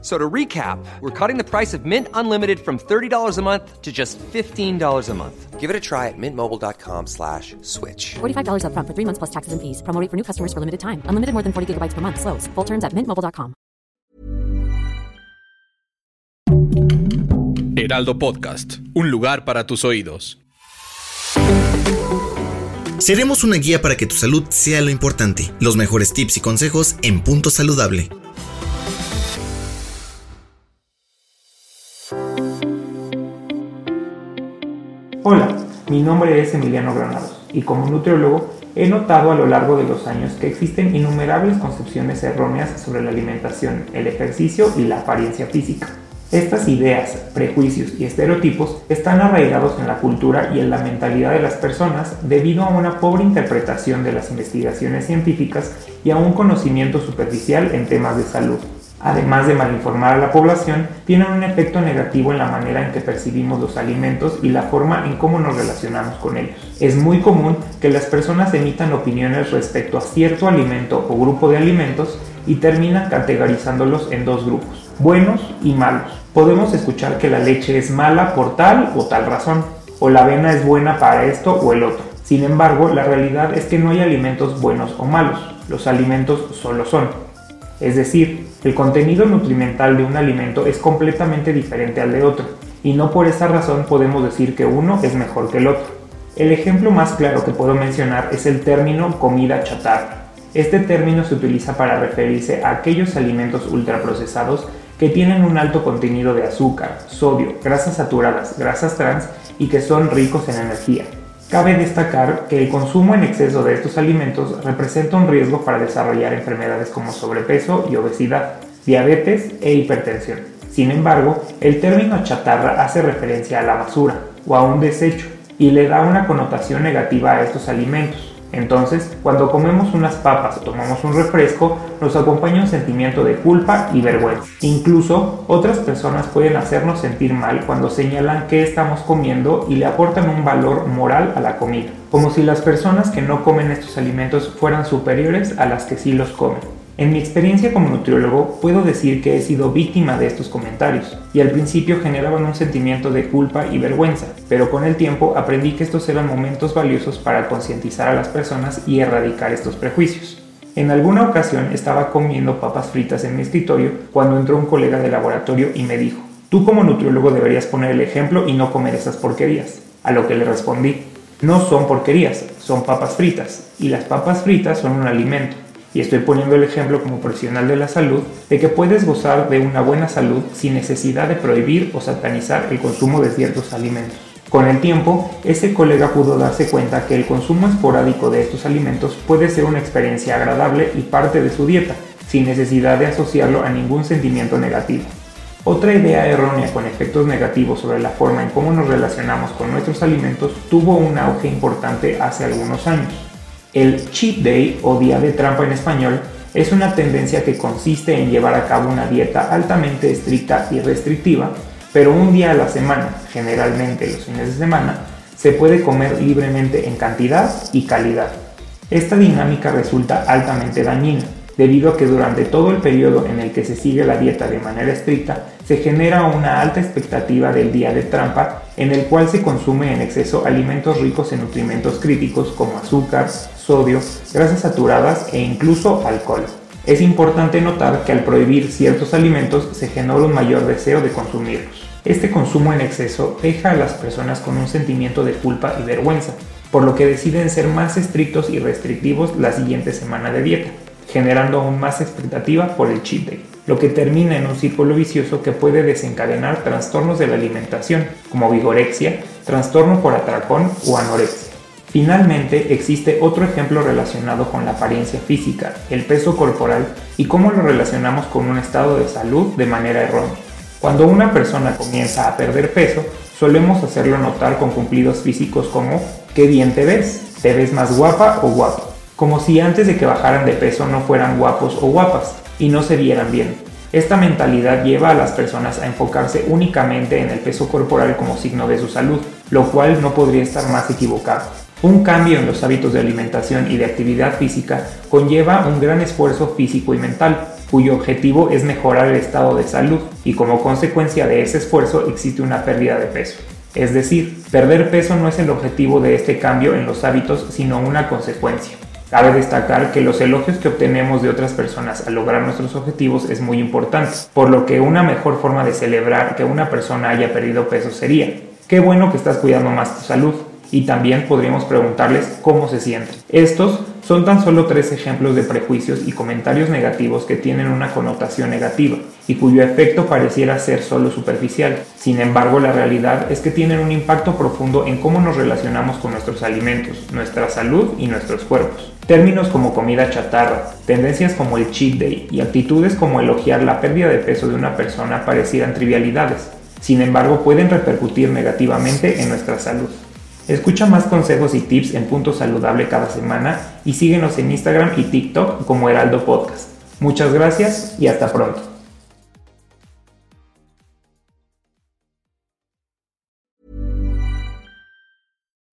So to recap, we're cutting the price of Mint Unlimited from $30 a month to just $15 a month. Give it a try at mintmobile.com slash switch. $45 upfront for three months plus taxes and fees. Promo rate for new customers for limited time. Unlimited more than 40 gigabytes per month. Slows. Full terms at mintmobile.com. Heraldo Podcast. Un lugar para tus oídos. Seremos una guía para que tu salud sea lo importante. Los mejores tips y consejos en Punto Saludable. Hola, mi nombre es Emiliano Granados y como nutriólogo he notado a lo largo de los años que existen innumerables concepciones erróneas sobre la alimentación, el ejercicio y la apariencia física. Estas ideas, prejuicios y estereotipos están arraigados en la cultura y en la mentalidad de las personas debido a una pobre interpretación de las investigaciones científicas y a un conocimiento superficial en temas de salud además de malinformar a la población, tienen un efecto negativo en la manera en que percibimos los alimentos y la forma en cómo nos relacionamos con ellos. Es muy común que las personas emitan opiniones respecto a cierto alimento o grupo de alimentos y terminan categorizándolos en dos grupos, buenos y malos. Podemos escuchar que la leche es mala por tal o tal razón, o la avena es buena para esto o el otro. Sin embargo, la realidad es que no hay alimentos buenos o malos, los alimentos solo son. Es decir, el contenido nutrimental de un alimento es completamente diferente al de otro, y no por esa razón podemos decir que uno es mejor que el otro. El ejemplo más claro que puedo mencionar es el término comida chatarra. Este término se utiliza para referirse a aquellos alimentos ultraprocesados que tienen un alto contenido de azúcar, sodio, grasas saturadas, grasas trans y que son ricos en energía. Cabe destacar que el consumo en exceso de estos alimentos representa un riesgo para desarrollar enfermedades como sobrepeso y obesidad, diabetes e hipertensión. Sin embargo, el término chatarra hace referencia a la basura o a un desecho y le da una connotación negativa a estos alimentos. Entonces, cuando comemos unas papas o tomamos un refresco, nos acompaña un sentimiento de culpa y vergüenza. Incluso, otras personas pueden hacernos sentir mal cuando señalan qué estamos comiendo y le aportan un valor moral a la comida, como si las personas que no comen estos alimentos fueran superiores a las que sí los comen. En mi experiencia como nutriólogo puedo decir que he sido víctima de estos comentarios y al principio generaban un sentimiento de culpa y vergüenza, pero con el tiempo aprendí que estos eran momentos valiosos para concientizar a las personas y erradicar estos prejuicios. En alguna ocasión estaba comiendo papas fritas en mi escritorio cuando entró un colega de laboratorio y me dijo, tú como nutriólogo deberías poner el ejemplo y no comer esas porquerías. A lo que le respondí, no son porquerías, son papas fritas, y las papas fritas son un alimento y estoy poniendo el ejemplo como profesional de la salud, de que puedes gozar de una buena salud sin necesidad de prohibir o satanizar el consumo de ciertos alimentos. Con el tiempo, ese colega pudo darse cuenta que el consumo esporádico de estos alimentos puede ser una experiencia agradable y parte de su dieta, sin necesidad de asociarlo a ningún sentimiento negativo. Otra idea errónea con efectos negativos sobre la forma en cómo nos relacionamos con nuestros alimentos tuvo un auge importante hace algunos años. El cheat day o día de trampa en español es una tendencia que consiste en llevar a cabo una dieta altamente estricta y restrictiva, pero un día a la semana, generalmente los fines de semana, se puede comer libremente en cantidad y calidad. Esta dinámica resulta altamente dañina, debido a que durante todo el periodo en el que se sigue la dieta de manera estricta, se genera una alta expectativa del día de trampa en el cual se consume en exceso alimentos ricos en nutrimentos críticos como azúcar, sodio, grasas saturadas e incluso alcohol. Es importante notar que al prohibir ciertos alimentos se genera un mayor deseo de consumirlos. Este consumo en exceso deja a las personas con un sentimiento de culpa y vergüenza, por lo que deciden ser más estrictos y restrictivos la siguiente semana de dieta generando aún más expectativa por el cheat lo que termina en un círculo vicioso que puede desencadenar trastornos de la alimentación, como vigorexia, trastorno por atracón o anorexia. Finalmente, existe otro ejemplo relacionado con la apariencia física, el peso corporal y cómo lo relacionamos con un estado de salud de manera errónea. Cuando una persona comienza a perder peso, solemos hacerlo notar con cumplidos físicos como ¿qué bien te ves? ¿Te ves más guapa o guapo? Como si antes de que bajaran de peso no fueran guapos o guapas y no se vieran bien. Esta mentalidad lleva a las personas a enfocarse únicamente en el peso corporal como signo de su salud, lo cual no podría estar más equivocado. Un cambio en los hábitos de alimentación y de actividad física conlleva un gran esfuerzo físico y mental, cuyo objetivo es mejorar el estado de salud y como consecuencia de ese esfuerzo existe una pérdida de peso. Es decir, perder peso no es el objetivo de este cambio en los hábitos, sino una consecuencia. Cabe destacar que los elogios que obtenemos de otras personas al lograr nuestros objetivos es muy importante, por lo que una mejor forma de celebrar que una persona haya perdido peso sería, qué bueno que estás cuidando más tu salud, y también podríamos preguntarles cómo se sienten. Estos son tan solo tres ejemplos de prejuicios y comentarios negativos que tienen una connotación negativa y cuyo efecto pareciera ser solo superficial. Sin embargo, la realidad es que tienen un impacto profundo en cómo nos relacionamos con nuestros alimentos, nuestra salud y nuestros cuerpos. Términos como comida chatarra, tendencias como el cheat day y actitudes como elogiar la pérdida de peso de una persona parecieran trivialidades. Sin embargo, pueden repercutir negativamente en nuestra salud. Escucha más consejos y tips en Punto Saludable cada semana y síguenos en Instagram y TikTok como Heraldo Podcast. Muchas gracias y hasta pronto.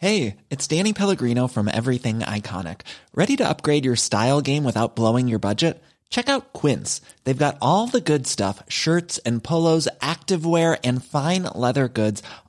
Hey, it's Danny Pellegrino from Everything Iconic. Ready to upgrade your style game without blowing your budget? Check out Quince. They've got all the good stuff shirts and polos, activewear, and fine leather goods